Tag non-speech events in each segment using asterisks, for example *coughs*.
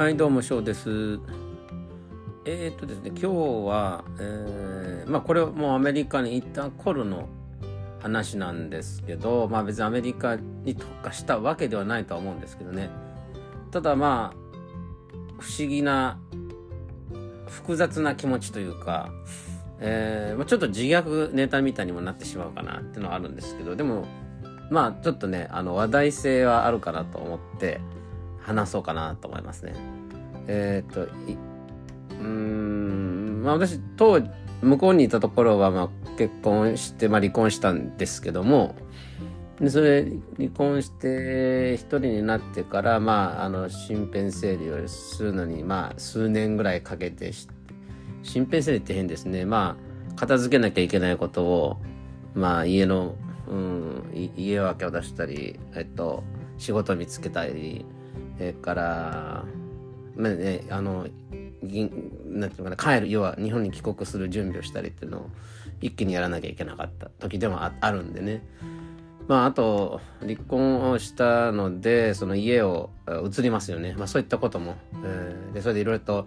はい、どうも、翔です。えー、っとですね、今日は、えーまあ、これはもうアメリカに行った頃の話なんですけど、まあ別にアメリカに特化したわけではないとは思うんですけどね。ただまあ、不思議な、複雑な気持ちというか、えー、ちょっと自虐ネタみたいにもなってしまうかなっていうのはあるんですけど、でも、まあちょっとね、あの話題性はあるかなと思って話そうかなと思いますね。えーっと、うん、まあ私、当向こうにいたところは、まあ結婚して、まあ離婚したんですけども、でそれ離婚して一人になってから、まあ、あの身辺整理をするのに、まあ、数年ぐらいかけて身辺整理って変ですねまあ片付けなきゃいけないことを、まあ、家の、うん、家分けを出したり、えっと、仕事見つけたりそれから、まあね、あのなんていうかな帰る要は日本に帰国する準備をしたりっていうのを一気にやらなきゃいけなかった時でもああるんでね。まあ、あと離婚をしたのでその家を移りますよね、まあ、そういったことも、えーでそれでいろいろと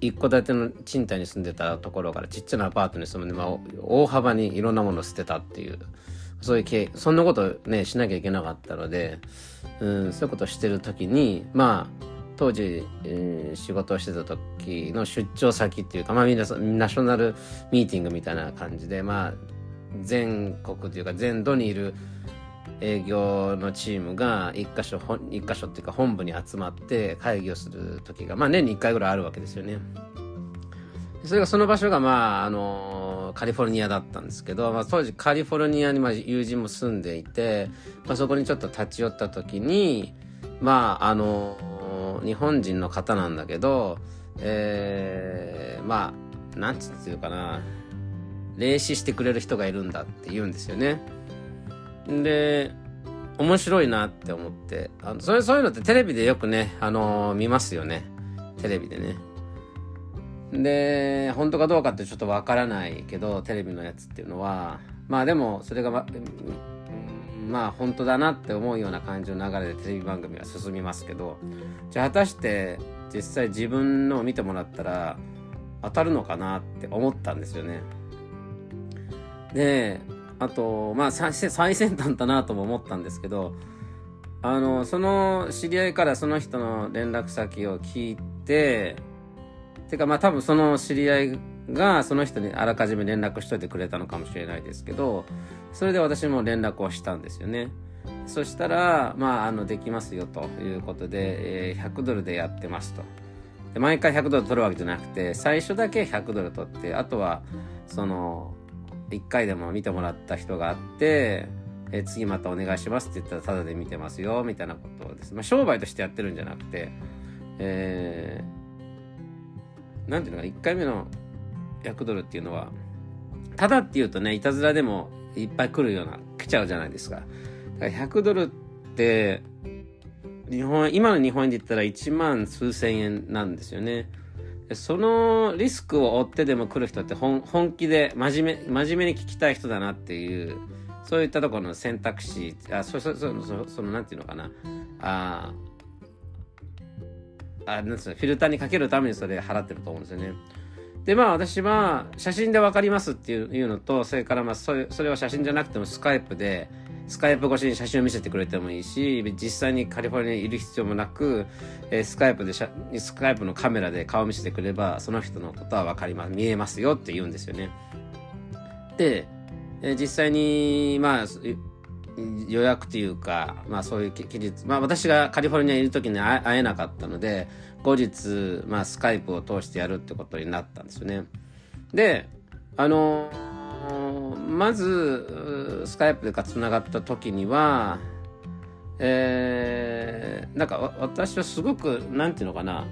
一戸建ての賃貸に住んでたところからちっちゃなアパートに住んで、まあ、大幅にいろんなものを捨てたっていうそういう経そんなことねしなきゃいけなかったので、うん、そういうことしてる時にまあ当時、えー仕事をしてた時の出張先っていうか、まあ、みんなナショナルミーティングみたいな感じでまあ全国というか全土にいる営業のチームが一箇所一箇所っていうか本部に集まって会議をする時がまあ年に1回ぐらいあるわけですよね。それがその場所がまああのカリフォルニアだったんですけど、まあ、当時カリフォルニアにまあ友人も住んでいて、まあ、そこにちょっと立ち寄った時にまああの日本人の方なんだけど、えー、まあなんつっていうかな霊視してくれる人がいるんだって言うんですよね。で面白いなって思ってあのそれそういうのってテレビでよくね、あの見ますよねテレビでねで本当かどうかってちょっとわからないけどテレビのやつっていうのはまあでもそれがままあ本当だなって思うような感じの流れでテレビ番組は進みますけどじゃあ果たして実際自分のを見てもらったら当たるのかなって思ったんですよね。であとまあ最最先端だなとも思ったんですけどあのその知り合いからその人の連絡先を聞いててかまあ多分その知り合いがその人にあらかじめ連絡しといてくれたのかもしれないですけどそれで私も連絡をしたんですよね。そしたらまああのできますよということで、えー100ドルでやってますと。で毎回100ドル取るわけじゃなくて最初だけ100ドル取ってあとはその1回でも見てもらった人があって、え次またお願いしますって言ったらタダで見てますよみたいなことをです、まあ、商売としてやってるんじゃなくてえーなんていうのかな1回目の100ドルっていうのはただっていうとねいたずらでもいっぱい来るような来ちゃうじゃないですか。だから100ドルって日本今の日本円で言ったら1万数千円なんですよね。そのリスクを負ってでも来る人って本本気で真面目真面目に聞きたい人だなっていうそういったところの選択肢あそそそそそのなんていうのかな。ああなんつうのフィルターにかけるためにそれ払ってると思うんですよね。でまあ私は写真で分かりますっていうのとそれからまあそれそれは写真じゃなくてもスカイプでスカイプ越しに写真を見せてくれてもいいし実際にカリフォルニアにいる必要もなく、えースカイプでスカイプのカメラで顔見せてくればその人のことは分かります見えますよって言うんですよね。で、実際にまあ予約というか、まあそういう期日、まあ私がカリフォルニアにいる時に会えなかったので、後日、まあスカイプを通してやるってことになったんですよね。で、あのまず、スカイプでか繋がった時には、えー、なんか私はすごく、なんていうのかな、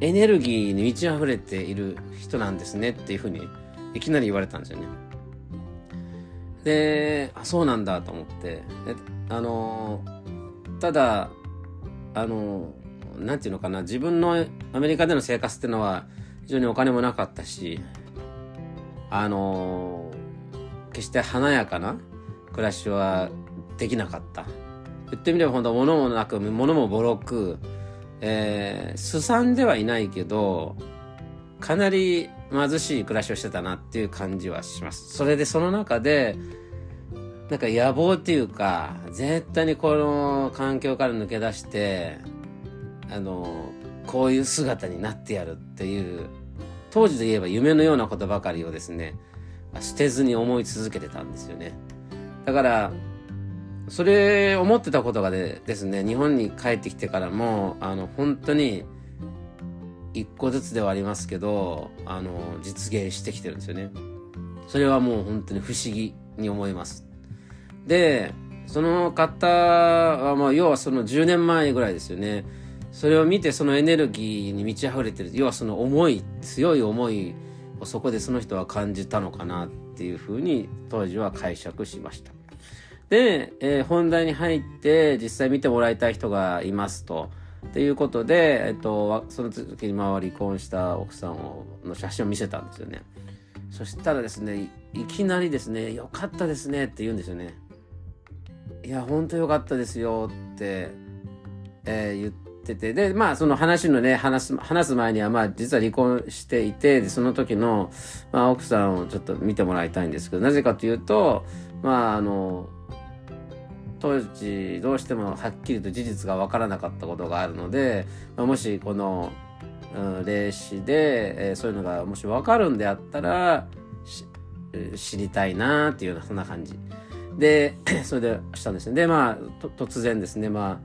エネルギーに満ち溢れている人なんですねっていうふうにいきなり言われたんですよね。で、あ、そうなんだと思って。あの、ただ、あの、なんていうのかな、自分のアメリカでの生活っていうのは非常にお金もなかったし、あの、決して華やかな暮らしはできなかった。言ってみれば本当物もなく、物もボロく、えー、すさんではいないけど、かなり貧しい暮らしをしてたなっていう感じはします。それでその中で、なんか野望っていうか、絶対にこの環境から抜け出して、あの、こういう姿になってやるっていう、当時で言えば夢のようなことばかりをですね、捨てずに思い続けてたんですよね。だから、それ思ってたことがでですね、日本に帰ってきてからも、あの、本当に、一個ずつではありますけど、あの、実現してきてるんですよね。それはもう本当に不思議に思います。で、その方は、まあ、要はその10年前ぐらいですよね。それを見てそのエネルギーに満ち溢れてる。要はその思い、強い思いをそこでその人は感じたのかなっていうふうに当時は解釈しました。で、えー、本題に入って実際見てもらいたい人がいますと。っていうことで、えっと、その時にまあ離婚した奥さんをの写真を見せたんですよね。そしたらですね、いきなりですね、よかったですねって言うんですよね。いや、ほんとよかったですよって、えー、言ってて、で、まあその話のね、話す、話す前にはまあ実は離婚していて、で、その時の、まあ奥さんをちょっと見てもらいたいんですけど、なぜかというと、まああの、当時どうしてもはっきりと事実が分からなかったことがあるので、まあ、もしこの、うん、霊視で、えー、そういうのがもし分かるんであったら知りたいなっていうようなそんな感じ。で *clears throat* それでしたんですね。でまあ突然ですね。ま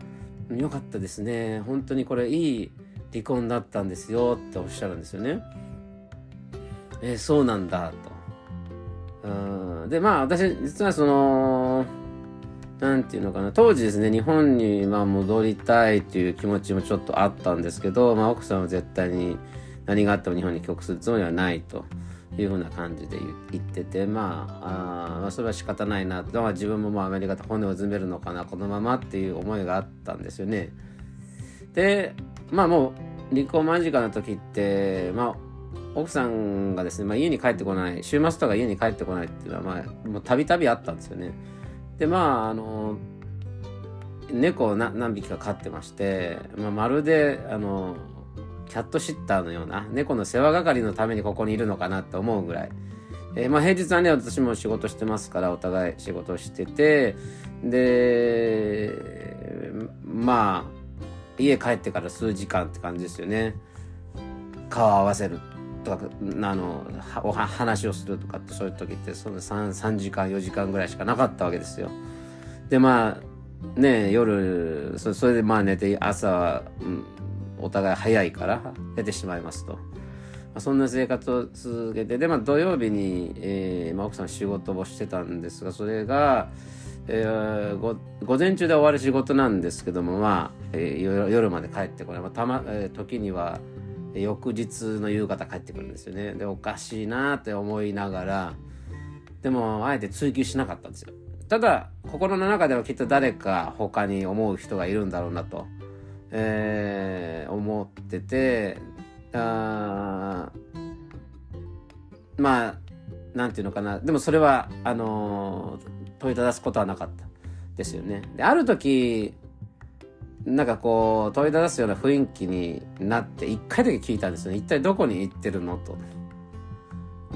あよかったですね。本当にこれいい離婚だったんですよっておっしゃるんですよね。えー、そうなんだと。うん。でまあ私実はそのなんていうのかな、当時ですね、日本にまあ戻りたいという気持ちもちょっとあったんですけど、まあ奥さんは絶対に何があっても日本に帰国するつもりはないというふうな感じで言ってて、まあ、あそれは仕方ないな、まあ自分もまあアメリカで骨を詰めるのかな、このままっていう思いがあったんですよね。で、まあもう離婚間近な時って、まあ奥さんがですね、まあ、家に帰ってこない、週末とか家に帰ってこないっていうのは、まあ、もうたびたびあったんですよね。でまああの猫を何匹か飼ってまして、まあ、まるであのキャットシッターのような猫の世話係のためにここにいるのかなって思うぐらい、えー、まあ、平日はね私も仕事してますからお互い仕事しててでまあ家帰ってから数時間って感じですよね。顔合わせるとかあのお話をするとかってそういう時ってその 3, 3時間4時間ぐらいしかなかったわけですよ。でまあね夜そそれでまあ寝て朝、うん、お互い早いから出てしまいますと。まあ、そんな生活を続けてで、まあ、土曜日に、えーまあ、奥さん仕事をしてたんですがそれが、えー、ご午前中で終わる仕事なんですけどもまあ、えー、夜まで帰ってこない、まあたまえー、時にはで翌日の夕方帰ってくるんですよね。でおかしいなって思いながらでもあえて追求しなかったんですよ。ただ心の中ではきっと誰か他に思う人がいるんだろうなと、えー、思っててあまあなんていうのかな。でもそれはあの問いただすことはなかったですよね。である時なんかこう問いただすような雰囲気になって一回だけ聞いたんですね。一体どこに行ってるのと。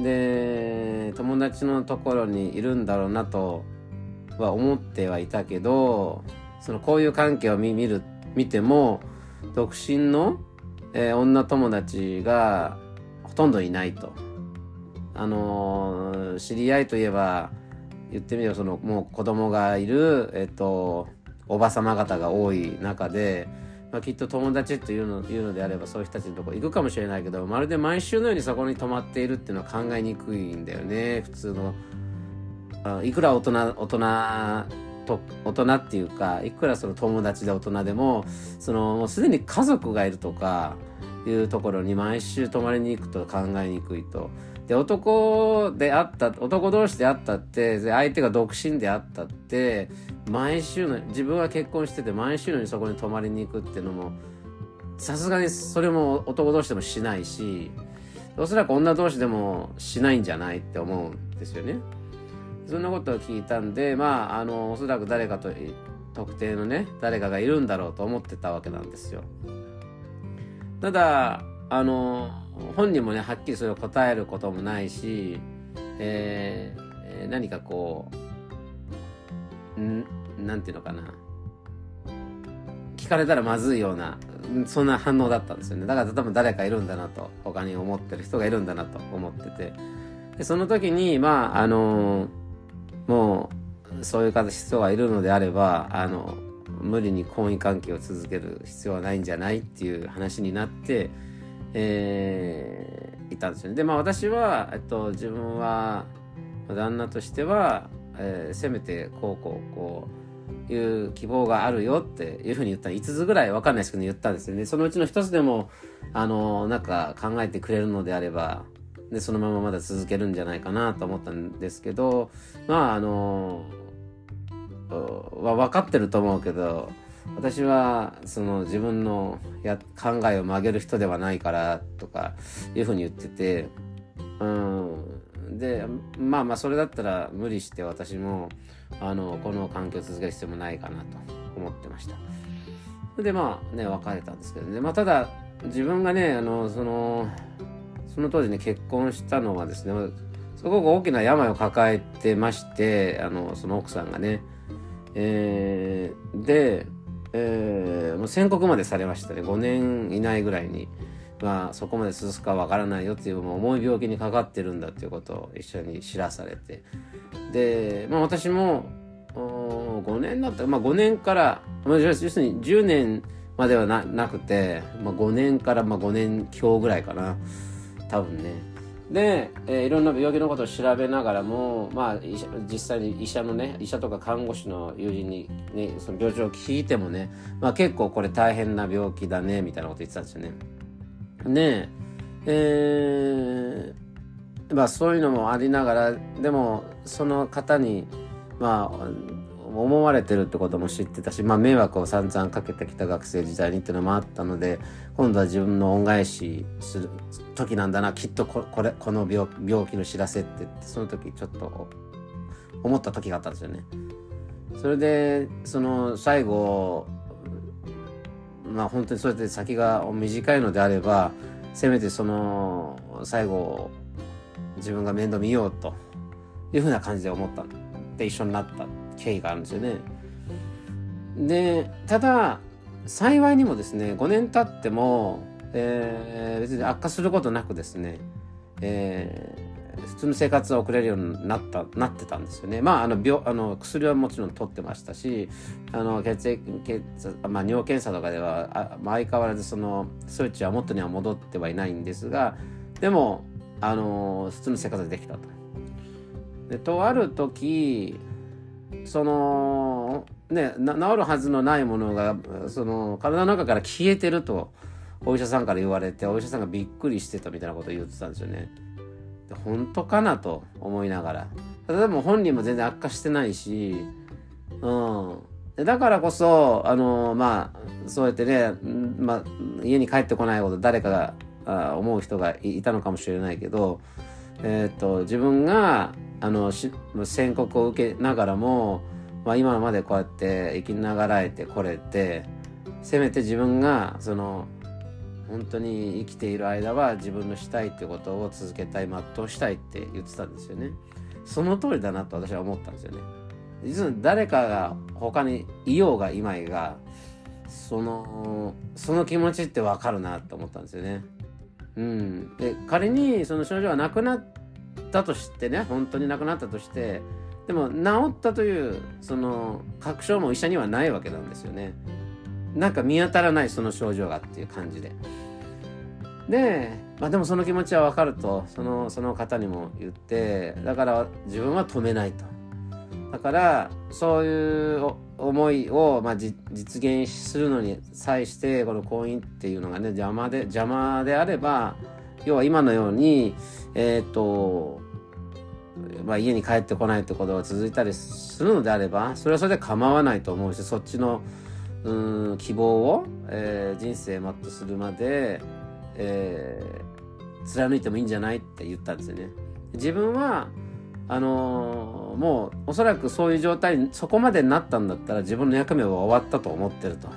で友達のところにいるんだろうなとは思ってはいたけどそのこういう関係を見る見ても独身の、えー、女友達がほとんどいないと。あのー、知り合いといえば言ってみればそのもう子供がいるえっ、ー、とおばさま方が多い中で、まあ、きっと友達っていうのいうのであればそういう人たちのとこ行くかもしれないけどまるで毎週のようにそこに泊まっているっていうのは考えにくいんだよね普通のいくら大人大人と大人っていうかいくらその友達で大人でもそのもうすでに家族がいるとかいうところに毎週泊まりに行くと考えにくいと。で男であった男同士であったって相手が独身であったって毎週の自分は結婚してて毎週のようにそこに泊まりに行くっていうのもさすがにそれも男同士でもしないしおそらく女同士でもしないんじゃないって思うんですよね。そんなことを聞いたんでまああのおそらく誰かと特定のね誰かがいるんだろうと思ってたわけなんですよ。ただあの本人もねはっきりそれを答えることもないし、えー、何かこうんなんていうのかな。聞かれたらまずいようなそんな反応だったんですよね。だから多分誰かいるんだなと他に思ってる人がいるんだなと思ってて。でその時にまああのもうそういう方人がいるのであればあの無理に婚姻関係を続ける必要はないんじゃないっていう話になって、えー、いたんですよね。でまあ私は、えっと、自分は旦那としては、えー、せめてこうこうこういう希望があるよっていうふうに言った5つぐらい分かんないですけど言ったんですよね。そのうちの1つでもあのなんか考えてくれるのであればでそのまままだ続けるんじゃないかなと思ったんですけどまああのは分かってると思うけど私はその自分のや考えを曲げる人ではないからとかいうふうに言っててうん。でまあまあそれだったら無理して私もあのこの環境を続ける必要もないかなと思ってました。でまあね別れたんですけどね。まあただ自分がねあのそのその当時ね結婚したのはですねすごく大きな病を抱えてましてあのその奥さんがねえー、で、えー、もう宣告までされましたね。5年以内ぐらいに、まあ、そこまで続くかわからないよっていうもう重い病気にかかってるんだっていうことを一緒に知らされて。で、まあ、私も5年だったら、まあ、5年から、まあ、要するに10年まではななくて、まあ、5年からまあ5年強ぐらいかな。多分ね。で、えー、いろんな病気のことを調べながらも、まあ、実際に医者のね医者とか看護師の友人に、ね、その病状を聞いてもね、まあ、結構これ大変な病気だねみたいなこと言ってたんですよね。で、えー、まあそういうのもありながらでもその方にまあ思われてるってことも知ってたし、まあ、迷惑を散々かけてきた学生時代にっていうのもあったので今度は自分の恩返しする時なんだな。きっとこれこの病病気の知らせってってその時ちょっと思った時があったんですよね。それでその最後まあ本当にそうやって先が短いのであればせめてその最後自分が面倒見ようというふうな感じで思った。で一緒になった。経緯があるんですよね。でただ幸いにもですね5年経っても、えー、別に悪化することなくですね、えー、普通の生活を送れるようになったなってたんですよね。まああの病あの薬はもちろん取ってましたしあの血液血、まあ、尿検査とかではあ、まあ、相変わらずその数値は元には戻ってはいないんですがでもあの普通の生活ができたと。でとある時そのね治るはずのないものがその体の中から消えてるとお医者さんから言われてお医者さんがびっくりしてたみたいなことを言ってたんですよね。で本当かなと思いながら。例えば本人も全然悪化してないし、うん。だからこそ、あの、まあ、そうやってね、まあ、家に帰ってこないこと誰かがあ思う人がいたのかもしれないけど、えっ、ー、と、自分があの宣告を受けながらも、まあ、今までこうやって生きながらえてこれてせめて自分がその本当に生きている間は自分のしたいってことを続けたい全うしたいって言ってたんですよね。その通りだなと私は思ったんですよね。実は誰かが他にいようがいまいがそのその気持ちってわかるなと思ったんですよね。うん、で仮にその症状がなくなっったとしてね本当に亡くなったとしてでも治ったというその確証も医者にはないわけなんですよね。なんか見当たらないその症状がっていう感じで。で、まあ、でもその気持ちは分かるとそのその方にも言ってだから自分は止めないと。だからそういう思いを、まあ、実現するのに際してこの婚姻っていうのがね邪魔で邪魔であれば要は今のようにえっ、ー、と、まあ、家に帰ってこないってことが続いたりするのであればそれはそれで構わないと思うしそっちのうん希望を、えー、人生全うするまで、えー、貫いてもいいんじゃないって言ったんですよね。自分はあのー、もうおそらくそういう状態にそこまでになったんだったら自分の役目は終わったと思ってると。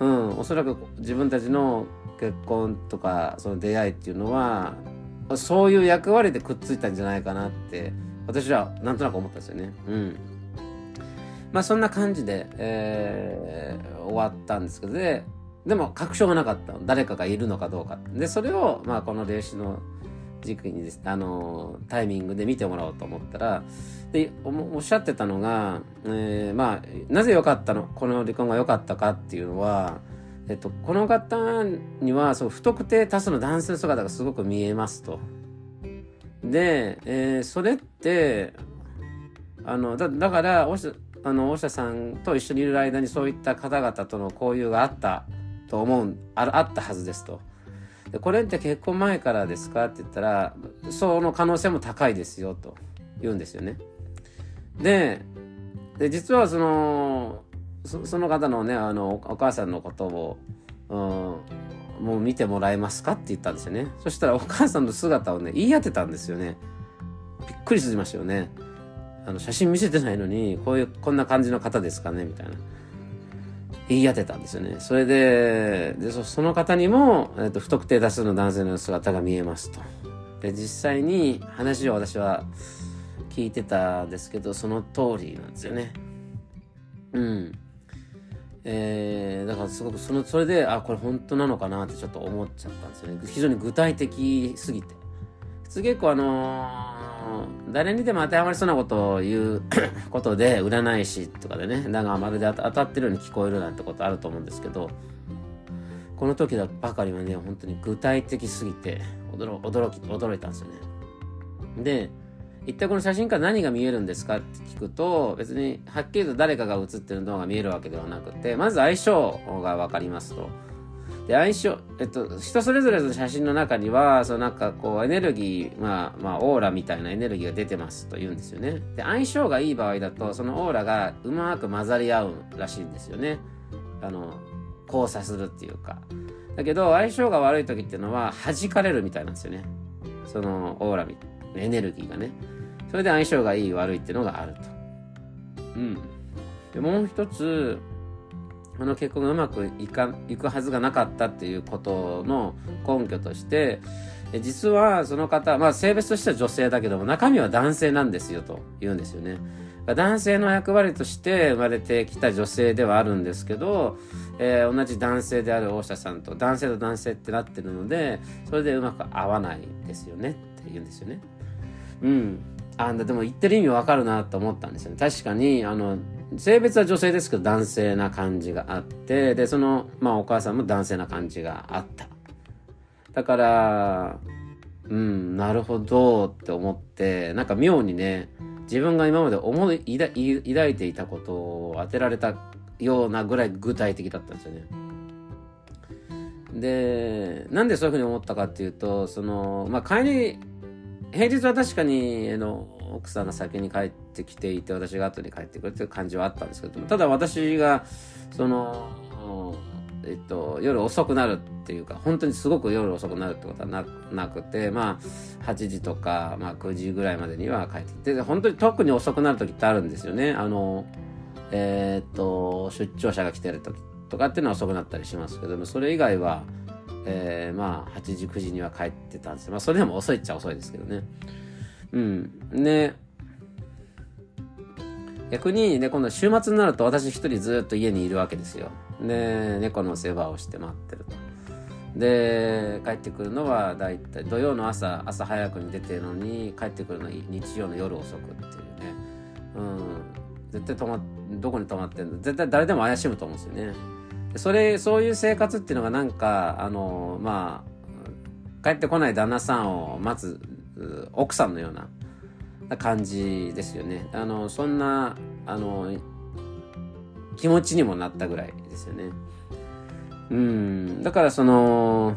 うん、おそらく自分たちの結婚とかその出会いっていうのはそういう役割でくっついたんじゃないかなって私はなんとなく思ったんですよね。うん。まあそんな感じで、えー、終わったんですけどででも確証がなかった誰かがいるのかどうか。でそれを、まあ、この霊視の時期にですあのタイミングで見てもらおうと思ったらでおっしゃってたのが、えー、まあなぜ良かったの？この離婚が良かったかっていうのは、えっと、この方にはそう不特定多数の男性の姿がすごく見えますと。で、えー、それってあのだだから大下あの大下さんと一緒にいる間にそういった方々との交流があったと思うああったはずですと。でこれって結婚前からですかって言ったらその可能性も高いですよと言うんですよね。でで実はそのその方のねあのお母さんのことを、うん、もう見てもらえますかって言ったんですよね。そしたらお母さんの姿をね言い当てたんですよね。びっくりしましたよね。あの写真見せてないのにこういうこんな感じの方ですかねみたいな。言い当てたんですよね。それで、でその方にも、えっと、不特定多数の男性の姿が見えますと。で、実際に話を私は聞いてたんですけど、その通りなんですよね。うん。えー、だからすごくその、それで、あ、これ本当なのかなってちょっと思っちゃったんですよね。非常に具体的すぎて。普通結構あのー誰にでも当てはまりそうなことを言う *coughs* ことで占い師とかでねだがまるで当たってるように聞こえるなんてことあると思うんですけどこの時だばかりはね本当に具体的すぎて驚驚き驚いたんですよね。で一体この写真から何が見えるんですかって聞くと別にはっきりと誰かが写ってるのが見えるわけではなくてまず相性が分かりますと。で相性、えっと、人それぞれの写真の中にはそのなんかこうエネルギー、まあ、まあオーラみたいなエネルギーが出てますと言うんですよね。で相性がいい場合だとそのオーラがうまく混ざり合うらしいんですよね。あの交差するっていうか。だけど相性が悪い時っていうのは弾かれるみたいなんですよね。そのオーラエネルギーがね。それで相性がいい悪いっていうのがあるとうんでもう一つこの結婚がうまくいかいくはずがなかったっていうことの根拠として実はその方、まあ、性別としては女性だけども中身は男性なんですよと言うんですよね。男性の役割として生まれてきた女性ではあるんですけど、えー、同じ男性である大下さんと男性と男性ってなってるのでそれでうまく合わないですよねって言うんですよね。うん。あでも言ってる意味わかるなと思ったんですよね。確かにあの性別は女性ですけど男性な感じがあってでその、まあ、お母さんも男性な感じがあっただからうんなるほどって思ってなんか妙にね自分が今まで思い抱いていたことを当てられたようなぐらい具体的だったんですよね。でなんでそういうふうに思ったかっていうとそのまあ帰り平日は確かにあの奥さんが先に帰ってきていて私が後に帰ってくるっていう感じはあったんですけどもただ私がそのえっと、夜遅くなるっていうか本当にすごく夜遅くなるってことはなくてまあ8時とか、まあ、9時ぐらいまでには帰ってきて本当に特に遅くなる時ってあるんですよね。あのえー、っと出張者が来てる時とかっていうのは遅くなったりしますけどもそれ以外は、えー、まあ8時9時には帰ってたんですよまあそれでも遅いっちゃ遅いですけどねうん。で、逆にね、今度週末になると私一人ずっと家にいるわけですよ。で、猫の世話をして待ってると。で、帰ってくるのはだいたい土曜の朝、朝早くに出てるのに、帰ってくるのは日曜の夜遅くっていうね。うん。絶対泊ま、どこに泊まってんの？絶対誰でも怪しむと思うんですよね。それ、そういう生活っていうのがなんか、あの、まあ、帰ってこない旦那さんを待つ奥さんのような感じですよね。あの、そんな、あの、気持ちにもなったぐらいですよね。うん。だからその、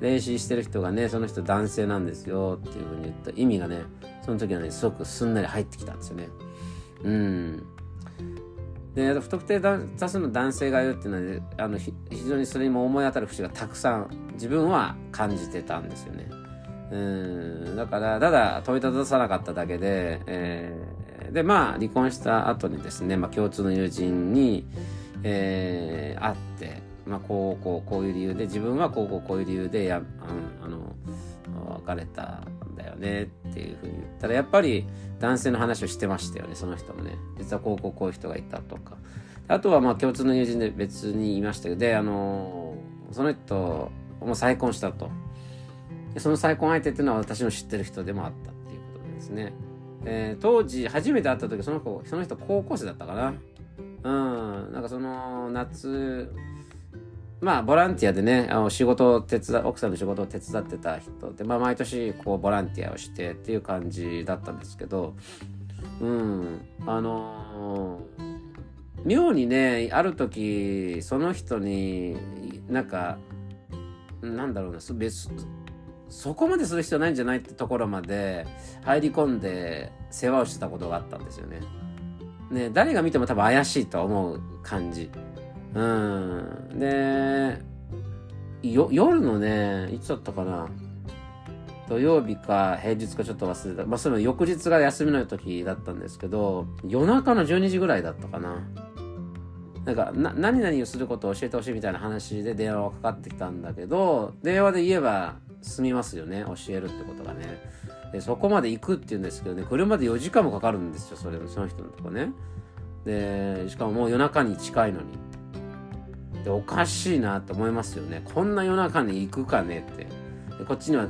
練習してる人がね、その人男性なんですよっていうふうに言った意味がね、その時はね、すごくすんなり入ってきたんですよね。うん。で、不特定多数の男性がいるっていうのは、あの非常にそれにも思い当たる節がたくさん自分は感じてたんですよね。うんだからただ問いたださなかっただけで、えー、でまあ離婚した後にですね、まあ、共通の友人に、えー、会ってまあ、こうこうこういう理由で自分はこうこうこういう理由でやあの別れただよねっていうふうに言ったらやっぱり男性の話をしてましたよねその人もね。実はこうこうこういう人がいたとか。あとはまあ共通の友人で別にいましたけどであのその人も再婚したと。でその再婚相手っていうのは私の知ってる人でもあったっていうことですね、えー、当時初めて会った時その子その人高校生だったかな。うん。なんかその夏まあボランティアでねあの仕事を手伝奥さんの仕事を手伝ってた人で、まあ、毎年こうボランティアをしてっていう感じだったんですけどうんあのー、妙にねある時その人になんかなんだろうな別そこまでする必要ないんじゃないってところまで入り込んで世話をしてたことがあったんですよね。ね誰が見ても多分怪しいと思う感じ。うん。で、夜のね、いつだったかな？土曜日か平日かちょっと忘れた。まあ、その翌日が休みの時だったんですけど、夜中の12時ぐらいだったかな。なんか、な、何々をすることを教えてほしいみたいな話で電話がかかってきたんだけど、電話で言えば済みますよね。教えるってことがね。で、そこまで行くって言うんですけどね、車で4時間もかかるんですよ、それ、その人のとこね。で、しかももう夜中に近いのに。でおかしいなと思いますよね。こんな夜中に行くかねって。でこっちには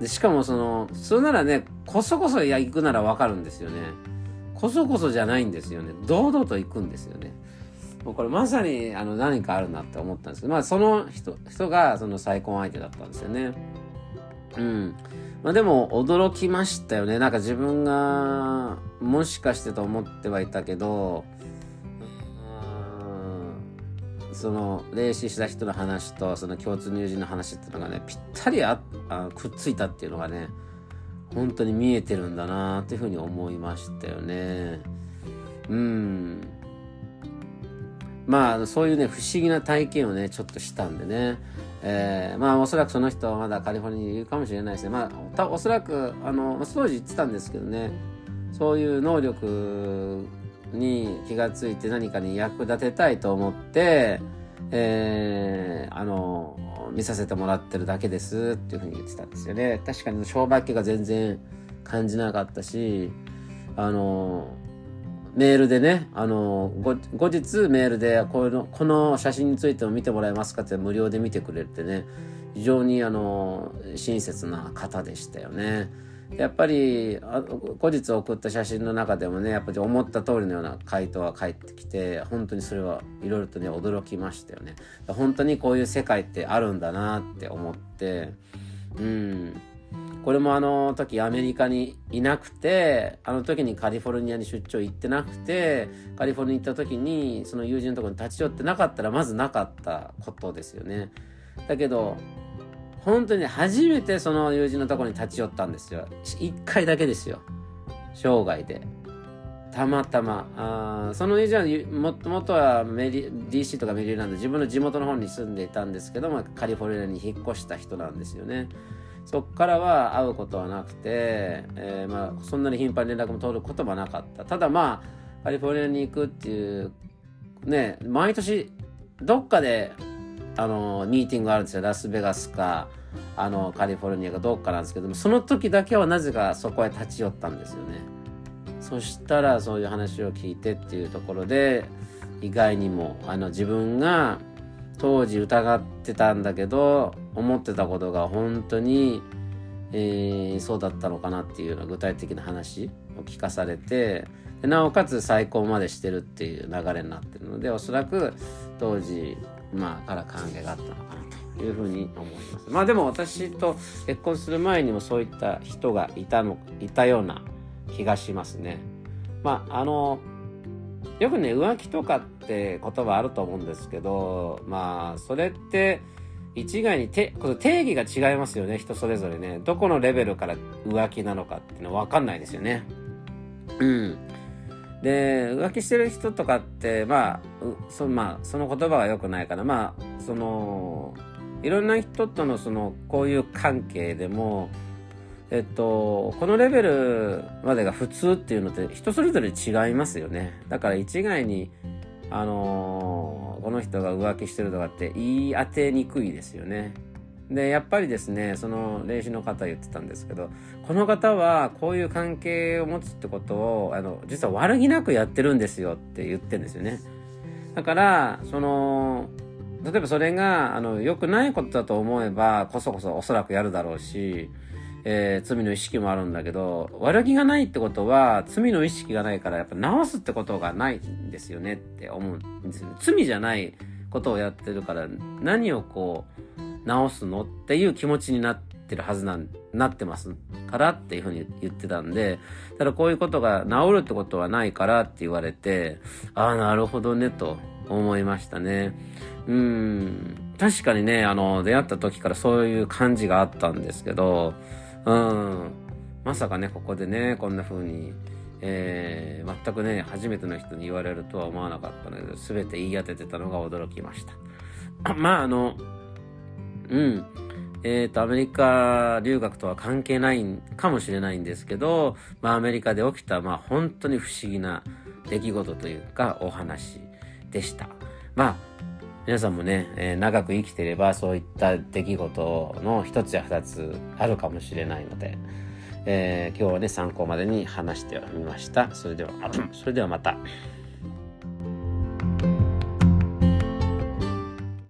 でしかもそのそれならねこそこそや行くならわかるんですよね。こそこそじゃないんですよね。堂々と行くんですよね。もうこれまさにあの何かあるなって思ったんですけどまあその人人がその再婚相手だったんですよね。うん。まあでも驚きましたよね。なんか自分がもしかしてと思ってはいたけどその霊視した人の話とその共通の友人の話っていうのがねぴったりああくっついたっていうのがね本当に見えてるんだなっていうふうに思いましたよね。うん。まあそういうね不思議な体験をねちょっとしたんでね。えー、まあおそらくその人はまだカリフォルニアにいるかもしれないですね。まあおそらくあの当時言ってたんですけどね。そういう能力に気がついて何かに役立てたいと思って、えー、あの、見させてもらってるだけですっていうふうに言ってたんですよね。確かに商売気が全然感じなかったし、あの、メールでね、あの、後日メールでこの、この写真についても見てもらえますかって無料で見てくれるってね、非常にあの、親切な方でしたよね。やっぱり後日送った写真の中でもねやっぱり思った通りのような回答が返ってきて本当にそれはいろいろとね驚きましたよね。本当にこういう世界ってあるんだなって思ってうん。これもあの時アメリカにいなくてあの時にカリフォルニアに出張行ってなくてカリフォルニア行った時にその友人のところに立ち寄ってなかったらまずなかったことですよね。だけど本当に初めてその友人のところに立ち寄ったんですよ。一回だけですよ。生涯で。たまたま。あその友人はもともとはメリ DC とかメリーランド、自分の地元の方に住んでいたんですけども、カリフォルニアに引っ越した人なんですよね。そっからは会うことはなくて、えー、まあ、そんなに頻繁に連絡も取ることもなかった。ただまあ、カリフォルニアに行くっていう、ね、毎年、どっかであのミーティングがあるんですよラスベガスかあのカリフォルニアかどっかなんですけどもその時だけはなぜかそこへ立ち寄ったんですよね。そしたらそういう話を聞いてっていうところで意外にもあの自分が当時疑ってたんだけど思ってたことが本当に、えー、そうだったのかなっていうような具体的な話を聞かされてなおかつ再婚までしてるっていう流れになってるのでおそらく当時まあ、から関係があったのかなというふうに思います。まあでも私と結婚する前にもそういった人がいたの、いたような気がしますね。まあ、あの、よくね、浮気とかって言葉あると思うんですけど、まあ、それって、一概にてこの定義が違いますよね、人それぞれね。どこのレベルから浮気なのかっていうのは分かんないですよね。うん。で浮気してる人とかってまあそ,、まあ、その言葉が良くないからまあそのいろんな人とのそのこういう関係でもえっとこのレベルまでが普通っていうのって人それぞれ違いますよねだから一概にあの、この人が浮気してるとかって言い当てにくいですよね。でやっぱりですねその霊視の方言ってたんですけどこの方はこういう関係を持つってことをあの実は悪気なくやってるんですよって言ってるんですよね。だからその例えばそれがあの良くないことだと思えばこそこそおそらくやるだろうし、えー、罪の意識もあるんだけど悪気がないってことは罪の意識がないからやっぱ直すってことがないんですよねって思うんですよね。罪じゃないことをやってるから何をこう直すの？っていう気持ちになってるはずなんなってますからっていうふうに言ってたんでただこういうことが治るってことはないからって言われてああなるほどねと思いましたね。うん。確かにねあの出会った時からそういう感じがあったんですけどうん。まさかねここでねこんな風にえー、全くね初めての人に言われるとは思わなかったので全て言い当ててたのが驚きました。まああのうん。えっ、ー、と、アメリカ留学とは関係ないかもしれないんですけど、まあ、アメリカで起きた、まあ、本当に不思議な出来事というか、お話でした。まあ、皆さんもね、えー、長く生きてれば、そういった出来事の一つや二つあるかもしれないので、えー、今日はね、参考までに話してみました。それでは、*clears throat* それではまた。